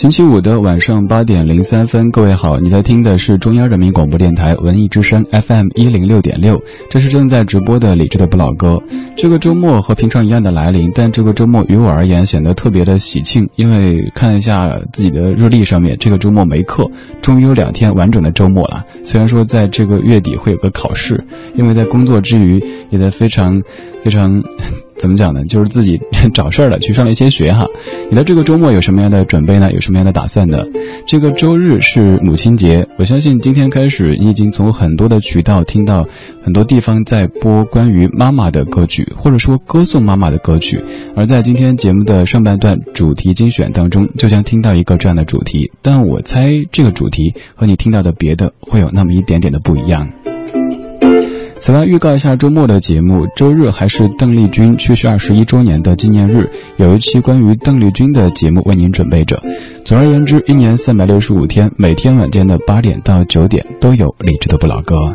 星期五的晚上八点零三分，各位好，你在听的是中央人民广播电台文艺之声 FM 一零六点六，这是正在直播的李志的不老歌。这个周末和平常一样的来临，但这个周末于我而言显得特别的喜庆，因为看一下自己的日历上面，这个周末没课，终于有两天完整的周末了。虽然说在这个月底会有个考试，因为在工作之余，也在非常非常。怎么讲呢？就是自己 找事儿了，去上了一些学哈。你的这个周末有什么样的准备呢？有什么样的打算呢？这个周日是母亲节，我相信今天开始，你已经从很多的渠道听到很多地方在播关于妈妈的歌曲，或者说歌颂妈妈的歌曲。而在今天节目的上半段主题精选当中，就将听到一个这样的主题。但我猜这个主题和你听到的别的会有那么一点点的不一样。此外，预告一下周末的节目。周日还是邓丽君去世二十一周年的纪念日，有一期关于邓丽君的节目为您准备着。总而言之，一年三百六十五天，每天晚间的八点到九点都有理智的不老歌。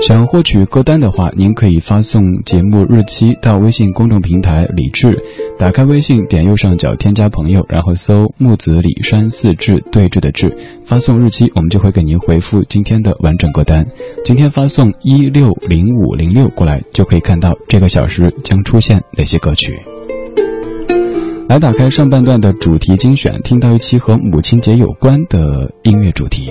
想获取歌单的话，您可以发送节目日期到微信公众平台“李志”，打开微信，点右上角添加朋友，然后搜“木子李山四志对峙的志”，发送日期，我们就会给您回复今天的完整歌单。今天发送一六零五零六过来，就可以看到这个小时将出现哪些歌曲。来，打开上半段的主题精选，听到一期和母亲节有关的音乐主题。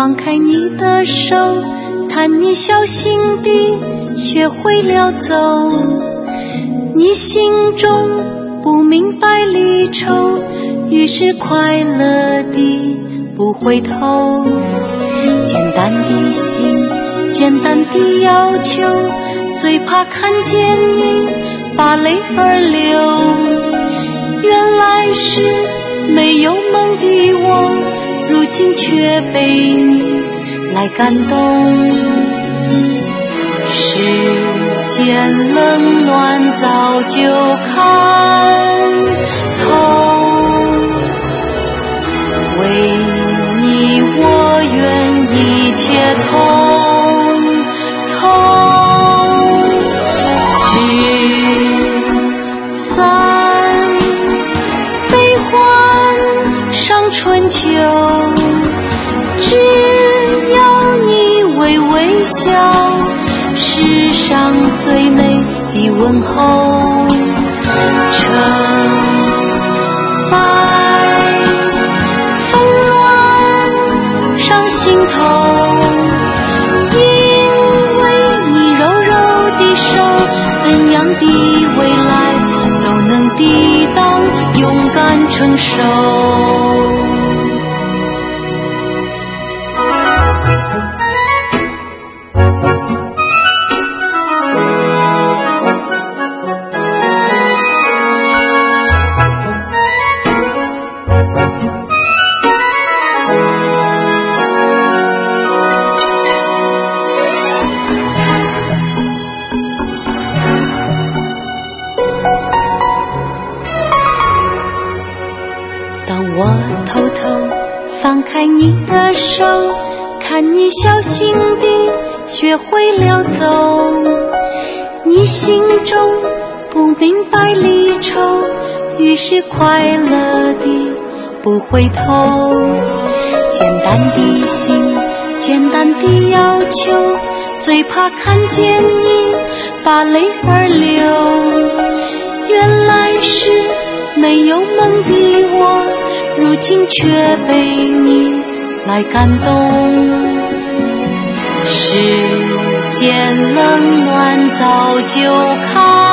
放开你的手，看你小心地学会了走，你心中不明白离愁，于是快乐地不回头。简单的心，简单的要求，最怕看见你把泪儿流。原来是没有梦的我，如今却被你来感动。世间冷暖早就看透，为你我愿一切从上最美的问候，成败纷乱上心头，因为你柔柔的手，怎样的未来都能抵挡，勇敢承受。是快乐的不回头。简单的心，简单的要求，最怕看见你把泪儿流。原来是没有梦的我，如今却被你来感动。世间冷暖早就看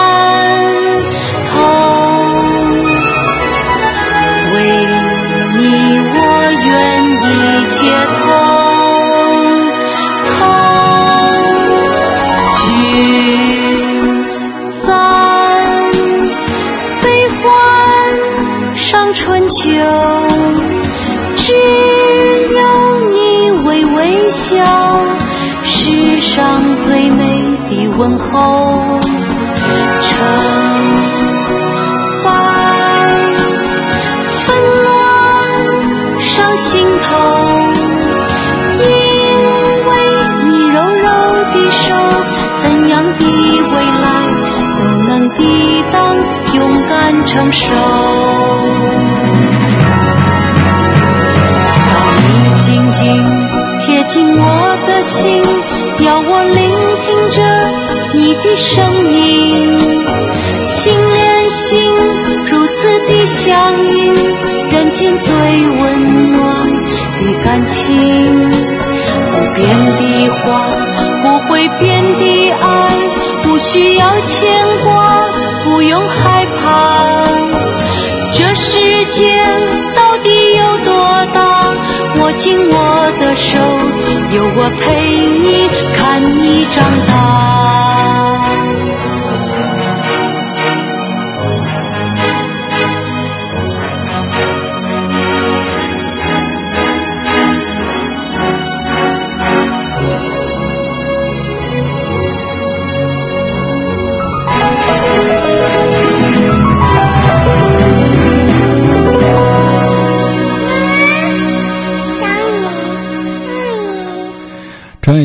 我愿一切从头。聚散悲欢，上春秋，只有你微微笑，世上最美的问候。成。头，因为你柔柔的手，怎样的未来都能抵挡，勇敢承受。当你紧紧贴近我的心。要我聆听着你的声音，感情。不变的话，不会变的爱，不需要牵挂，不用害怕。这世界到底有多大？握紧我的手，有我陪你，看你长大。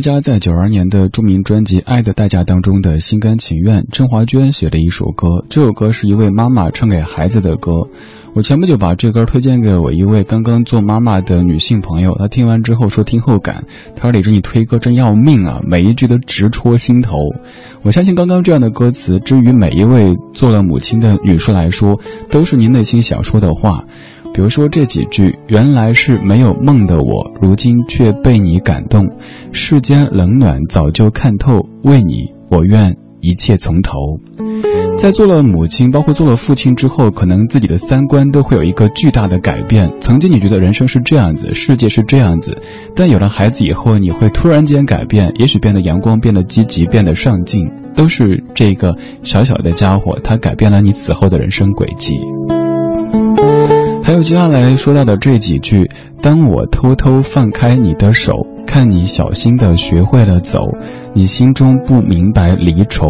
家在九二年的著名专辑《爱的代价》当中的心甘情愿，郑华娟写的一首歌。这首歌是一位妈妈唱给孩子的歌。我前不久把这歌推荐给我一位刚刚做妈妈的女性朋友，她听完之后说听后感，她说李志你推歌真要命啊，每一句都直戳心头。我相信刚刚这样的歌词，至于每一位做了母亲的女士来说，都是您内心想说的话。比如说这几句，原来是没有梦的我，如今却被你感动。世间冷暖早就看透，为你我愿一切从头。在做了母亲，包括做了父亲之后，可能自己的三观都会有一个巨大的改变。曾经你觉得人生是这样子，世界是这样子，但有了孩子以后，你会突然间改变，也许变得阳光，变得积极，变得上进，都是这个小小的家伙，他改变了你此后的人生轨迹。接下来说到的这几句：当我偷偷放开你的手，看你小心的学会了走，你心中不明白离愁，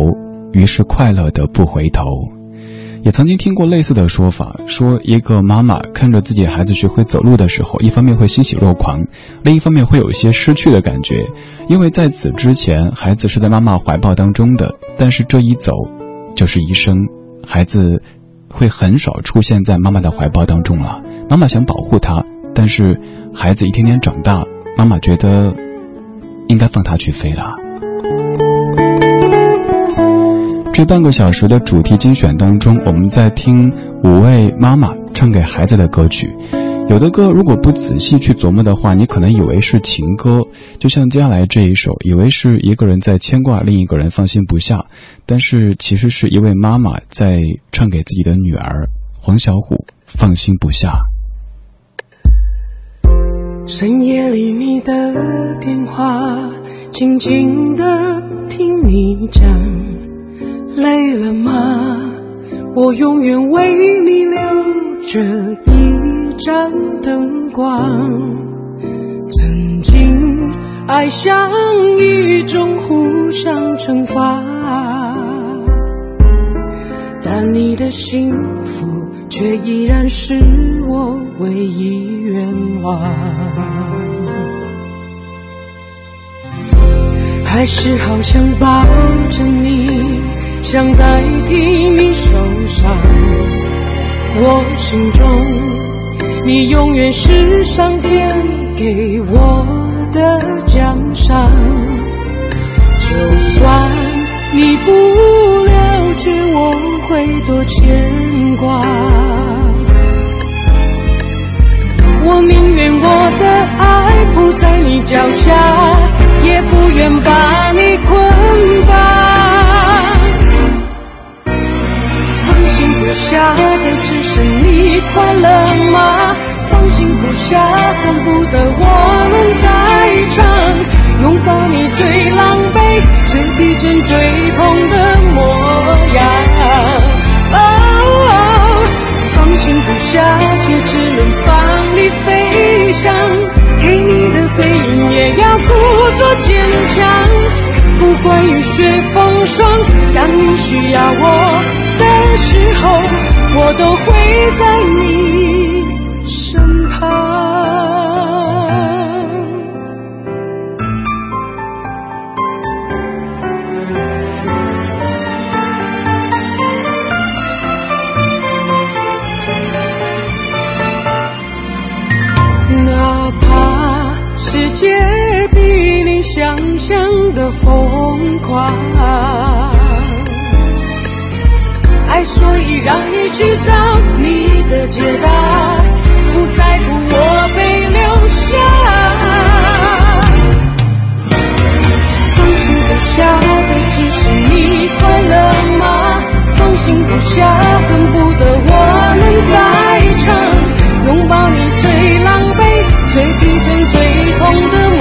于是快乐的不回头。也曾经听过类似的说法，说一个妈妈看着自己孩子学会走路的时候，一方面会欣喜若狂，另一方面会有一些失去的感觉，因为在此之前，孩子是在妈妈怀抱当中的，但是这一走，就是一生，孩子。会很少出现在妈妈的怀抱当中了。妈妈想保护他，但是孩子一天天长大，妈妈觉得应该放他去飞了。这半个小时的主题精选当中，我们在听五位妈妈唱给孩子的歌曲。有的歌如果不仔细去琢磨的话，你可能以为是情歌，就像接下来这一首，以为是一个人在牵挂另一个人放心不下，但是其实是一位妈妈在唱给自己的女儿黄小琥放心不下。深夜里你的电话，静静的听你讲，累了吗？我永远为你留着一。盏灯光，曾经爱像一种互相惩罚，但你的幸福却依然是我唯一愿望。还是好想抱着你，想代替你受伤，我心中。你永远是上天给我的奖赏，就算你不了解，我会多牵挂。我宁愿我的爱铺在你脚下，也不愿把你捆绑留下的只是你快乐吗？放心不下恨不得我能再唱拥抱你最狼狈最逼真最痛的模样。oh 放心不下却只能放你飞翔给你的背影也要故作坚强。不管雨雪风霜当你需要我时候，我都会在你身旁。哪怕世界比你想象的疯狂，爱所以让你去找你的解答，不在乎我被留下。放心不下的只是你快乐吗？放心不下，恨不得我能在场，拥抱你最狼狈、最疲倦、最痛的模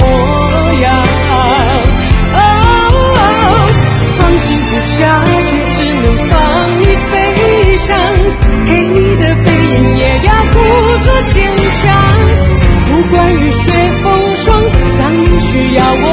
样。哦，放心不下，却想，给你的背影也要故作坚强。不管雨雪风霜，当你需要我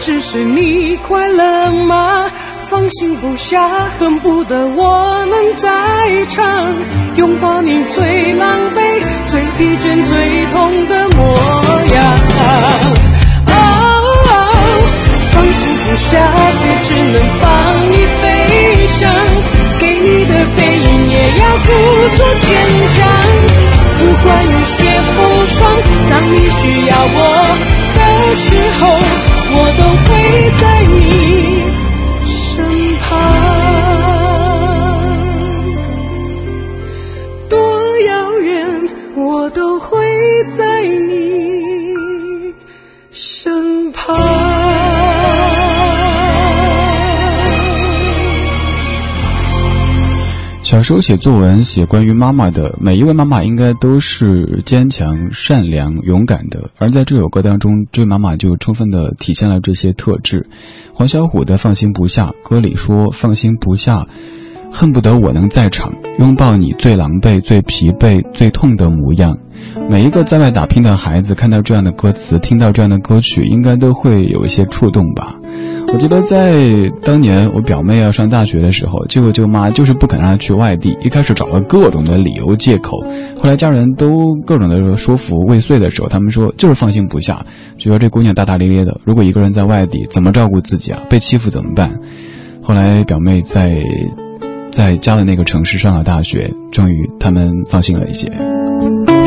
只是你快乐吗？放心不下，恨不得我能在场，拥抱你最狼狈、最疲倦、最痛的模样。哦，放心不下，却只能放你飞翔，给你的背影也要故作坚强。不管雨雪风霜，当你需要我的时候，小时候写作文，写关于妈妈的，每一位妈妈应该都是坚强、善良、勇敢的。而在这首歌当中，这位妈妈就充分的体现了这些特质。黄小琥的《放心不下》歌里说：“放心不下，恨不得我能在场，拥抱你最狼狈、最疲惫、最痛的模样。”每一个在外打拼的孩子，看到这样的歌词，听到这样的歌曲，应该都会有一些触动吧。我记得在当年我表妹要上大学的时候，舅舅舅妈就是不肯让她去外地，一开始找了各种的理由借口，后来家人都各种的说服未遂的时候，他们说就是放心不下，觉得这姑娘大大咧咧的，如果一个人在外地怎么照顾自己啊？被欺负怎么办？后来表妹在在家的那个城市上了大学，终于他们放心了一些。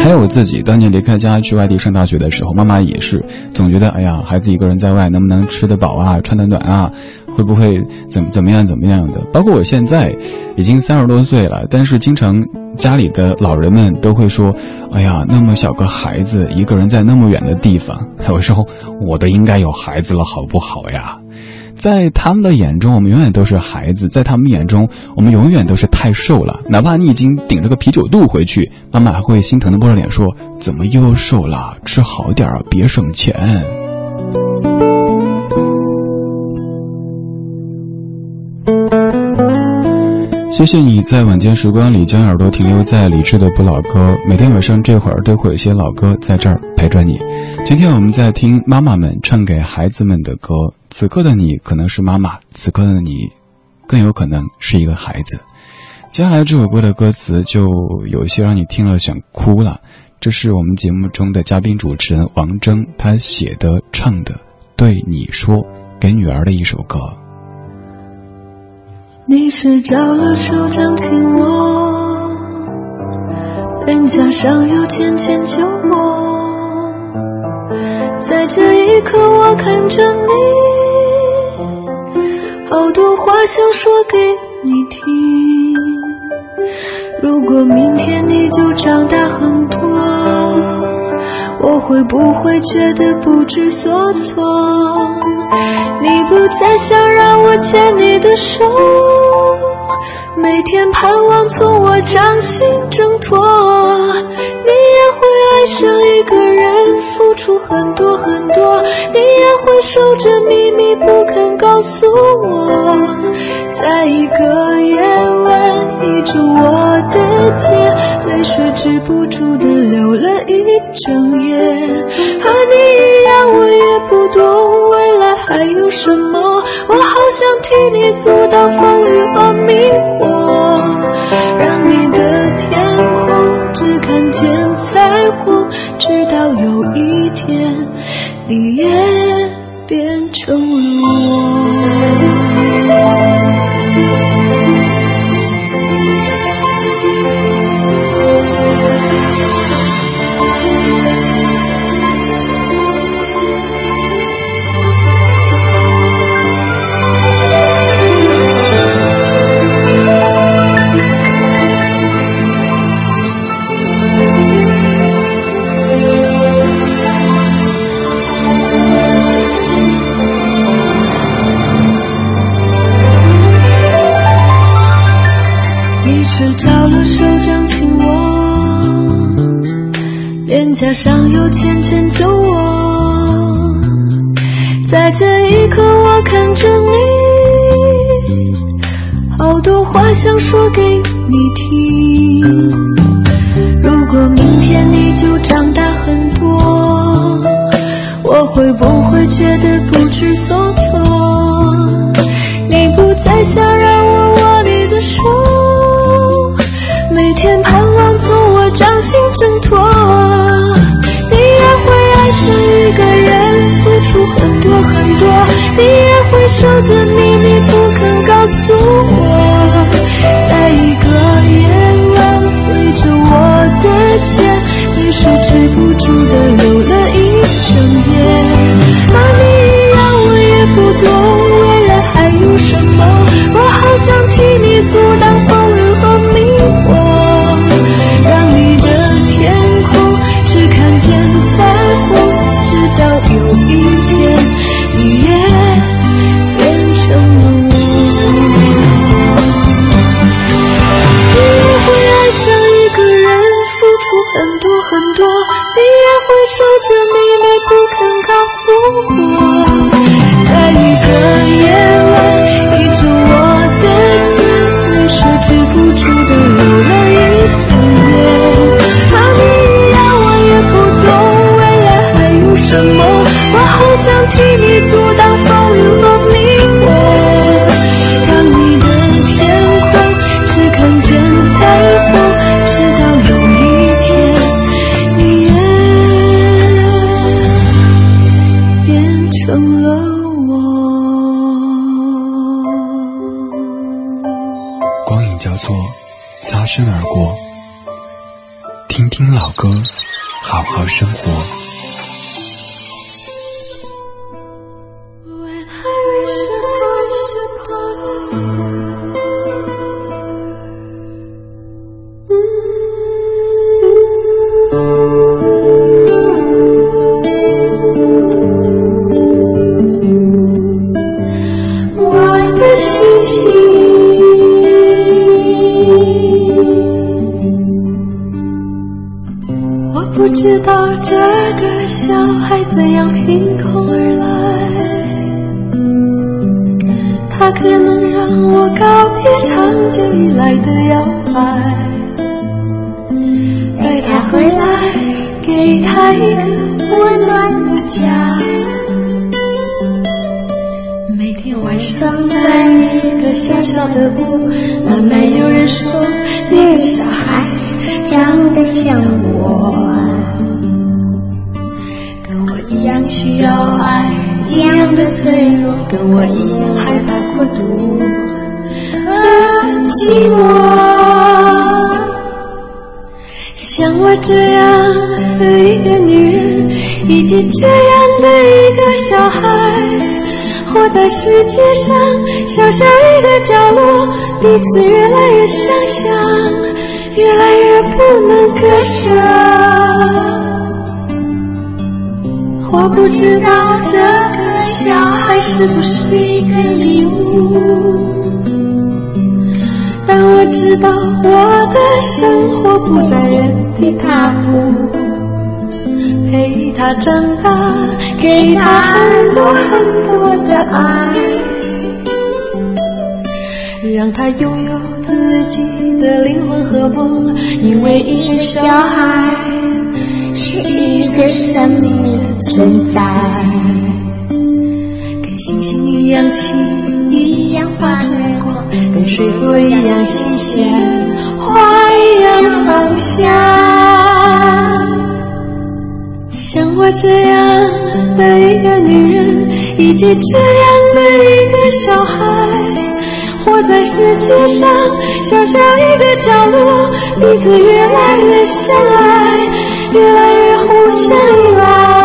还有我自己，当年离开家去外地上大学的时候，妈妈也是总觉得，哎呀，孩子一个人在外能不能吃得饱啊，穿得暖啊，会不会怎怎么样怎么样的？包括我现在已经三十多岁了，但是经常家里的老人们都会说，哎呀，那么小个孩子一个人在那么远的地方，有时候我都应该有孩子了，好不好呀？在他们的眼中，我们永远都是孩子；在他们眼中，我们永远都是太瘦了。哪怕你已经顶着个啤酒肚回去，妈妈还会心疼的摸着脸说：“怎么又瘦了？吃好点儿，别省钱。”谢谢你在晚间时光里将耳朵停留在理智的不老歌，每天晚上这会儿都会有些老歌在这儿陪着你。今天我们在听妈妈们唱给孩子们的歌，此刻的你可能是妈妈，此刻的你更有可能是一个孩子。接下来这首歌的歌词就有一些让你听了想哭了，这是我们节目中的嘉宾主持人王铮他写的唱的，对你说给女儿的一首歌。你睡着了，手掌紧握，脸颊上有浅浅酒窝，在这一刻，我看着你，好多话想说给你听。如果明天你就长大很多，我会不会觉得不知所措？你不再想让我牵你的手，每天盼望从我掌心挣脱。你也会爱上一个人，付出很多很多。你也会守着秘密不肯告诉我，在一个夜晚倚着我的肩，泪水止不住的流了一整夜。和你一样，我也不懂未来还有什么，我好想替你阻挡风雨和迷惑，让你的天空只看见彩虹，直到有一天，你也变成了我。上有浅浅揪我。在这一刻，我看着你，好多话想说给你听。如果明天你就长大很多，我会不会觉得不知所措？你不再想守着你叫做，擦身而过。听听老歌，好好生活。回来，给他一个温暖的家。每天晚上在一个小小的屋，慢慢有人说那个小孩长得像我，跟我一样需要爱，一样的脆弱，跟我一样害怕孤独和寂寞。像我这样的一个女人，以及。这样的一个小孩。活在世界上小小一个角落，彼此越来越相像，越来越不能割舍。我不知道这个小孩是不是一个礼物，但我知道我的生活不再的踏步。陪他长大，给他很多很多的爱，让他拥有自己的灵魂和梦。因为一个小孩是一个生命的存在，跟星星一样轻，一样发光，跟水果一样新鲜，花一样芳香。像我这样的一个女人，以及这样的一个小孩，活在世界上小小一个角落，彼此越来越相爱，越来越互相依赖。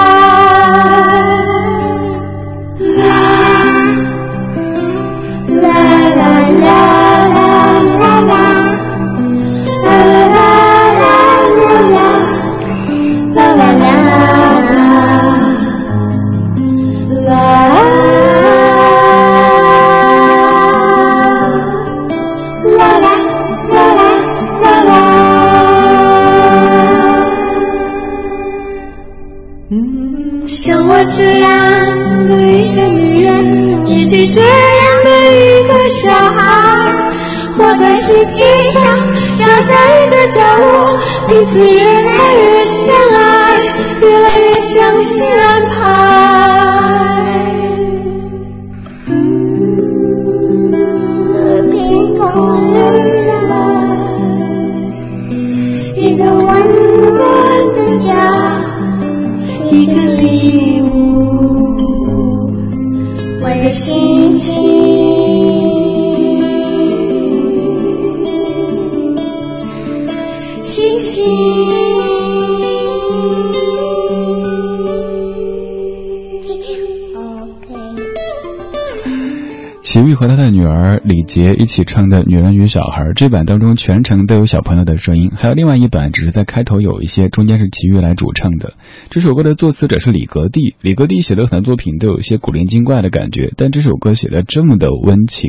像我这样的一个女人以及这样的一个小孩活在世界上小小一个角落彼此越来越相爱越来越相信安排。齐豫和他的女儿李杰一起唱的《女人与小孩》，这版当中全程都有小朋友的声音，还有另外一版只是在开头有一些，中间是齐豫来主唱的。这首歌的作词者是李格弟，李格弟写的很多作品都有一些古灵精怪的感觉，但这首歌写的这么的温情。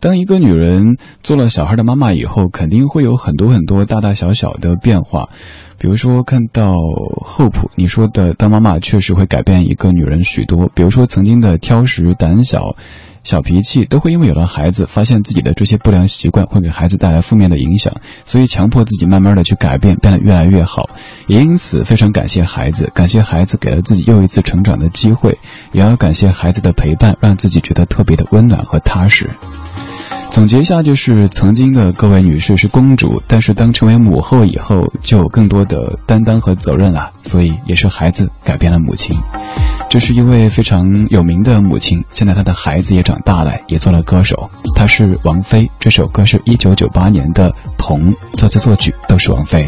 当一个女人做了小孩的妈妈以后，肯定会有很多很多大大小小的变化。比如说，看到厚朴你说的，当妈妈确实会改变一个女人许多。比如说，曾经的挑食、胆小、小脾气，都会因为有了孩子，发现自己的这些不良习惯会给孩子带来负面的影响，所以强迫自己慢慢的去改变，变得越来越好。也因此非常感谢孩子，感谢孩子给了自己又一次成长的机会，也要感谢孩子的陪伴，让自己觉得特别的温暖和踏实。总结一下，就是曾经的各位女士是公主，但是当成为母后以后，就有更多的担当和责任了。所以也是孩子改变了母亲。这是一位非常有名的母亲，现在她的孩子也长大了，也做了歌手。她是王菲，这首歌是一九九八年的《童》，作词作曲都是王菲。